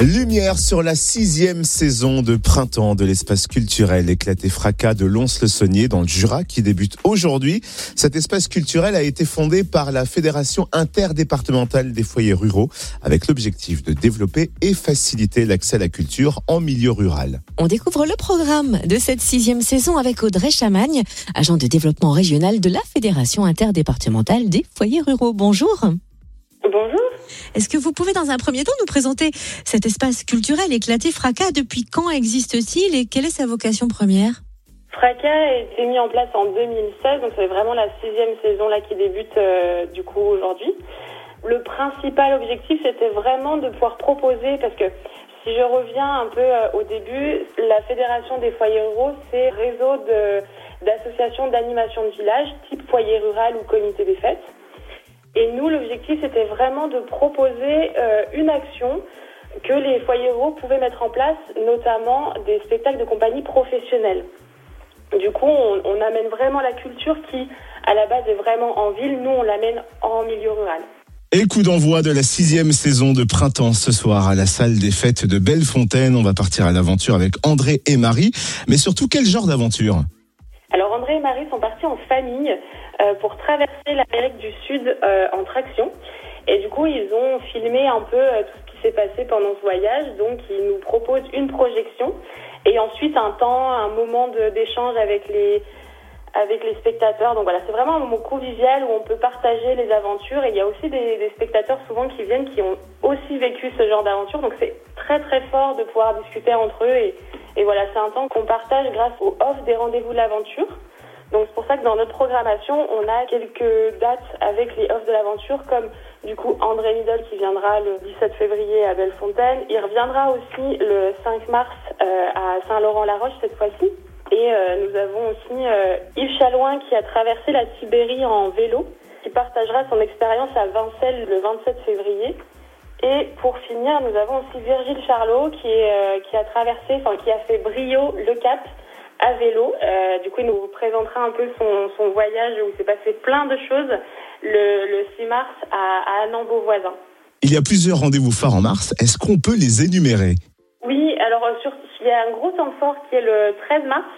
Lumière sur la sixième saison de printemps de l'espace culturel éclaté fracas de Lons-le-Saunier dans le Jura qui débute aujourd'hui. Cet espace culturel a été fondé par la Fédération interdépartementale des foyers ruraux avec l'objectif de développer et faciliter l'accès à la culture en milieu rural. On découvre le programme de cette sixième saison avec Audrey Chamagne, agent de développement régional de la Fédération interdépartementale des foyers ruraux. Bonjour. Bonjour. Est-ce que vous pouvez dans un premier temps nous présenter cet espace culturel éclaté Fracas Depuis quand existe-t-il et quelle est sa vocation première? Fracas a été mis en place en 2016, donc c'est vraiment la sixième saison là qui débute euh, du coup aujourd'hui. Le principal objectif c'était vraiment de pouvoir proposer, parce que si je reviens un peu euh, au début, la Fédération des foyers ruraux, c'est réseau d'associations d'animation de village, type foyer rural ou comité des fêtes. Et nous, l'objectif, c'était vraiment de proposer euh, une action que les foyers ruraux pouvaient mettre en place, notamment des spectacles de compagnie professionnels. Du coup, on, on, amène vraiment la culture qui, à la base, est vraiment en ville. Nous, on l'amène en milieu rural. Et coup d'envoi de la sixième saison de printemps ce soir à la salle des fêtes de Bellefontaine. On va partir à l'aventure avec André et Marie. Mais surtout, quel genre d'aventure? Alors, André et Marie sont en famille. Euh, pour traverser l'Amérique du Sud euh, en traction. Et du coup, ils ont filmé un peu euh, tout ce qui s'est passé pendant ce voyage. Donc, ils nous proposent une projection et ensuite un temps, un moment d'échange avec les avec les spectateurs. Donc voilà, c'est vraiment un moment convivial où on peut partager les aventures. Et il y a aussi des, des spectateurs souvent qui viennent qui ont aussi vécu ce genre d'aventure. Donc c'est très très fort de pouvoir discuter entre eux. Et, et voilà, c'est un temps qu'on partage grâce au off des rendez-vous de l'aventure. Donc c'est pour ça que dans notre programmation, on a quelques dates avec les offres de l'aventure, comme du coup André Midol qui viendra le 17 février à Bellefontaine. Il reviendra aussi le 5 mars euh, à Saint-Laurent-la-Roche cette fois-ci. Et euh, nous avons aussi euh, Yves Chalouin qui a traversé la Sibérie en vélo, qui partagera son expérience à Vincelles le 27 février. Et pour finir, nous avons aussi Virgile Charlot qui, qui a traversé, enfin qui a fait Brio le Cap à vélo. Euh, du coup, il nous présentera un peu son, son voyage où il s'est passé plein de choses le, le 6 mars à, à Annan-Beauvoisin. Il y a plusieurs rendez-vous phares en mars. Est-ce qu'on peut les énumérer? Oui, alors euh, sur, il y a un gros temps fort qui est le 13 mars.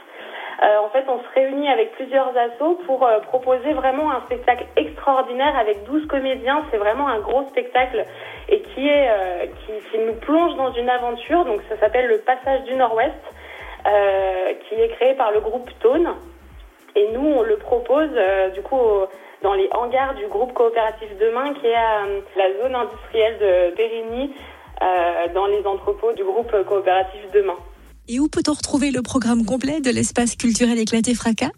Euh, en fait, on se réunit avec plusieurs assos pour euh, proposer vraiment un spectacle extraordinaire avec 12 comédiens. C'est vraiment un gros spectacle et qui est euh, qui, qui, nous plonge dans une aventure. Donc, ça s'appelle le Passage du Nord-Ouest. Euh, qui est créé par le groupe Tone. Et nous, on le propose euh, du coup dans les hangars du groupe coopératif Demain, qui est à euh, la zone industrielle de Périgny, dans les entrepôts du groupe coopératif Demain. Et où peut-on retrouver le programme complet de l'espace culturel éclaté Fracas?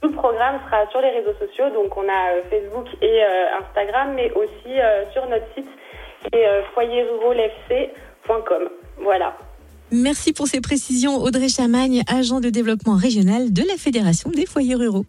Tout le programme sera sur les réseaux sociaux, donc on a Facebook et Instagram, mais aussi sur notre site qui est foyerruralfc.com. Voilà. Merci pour ces précisions, Audrey Chamagne, agent de développement régional de la Fédération des foyers ruraux.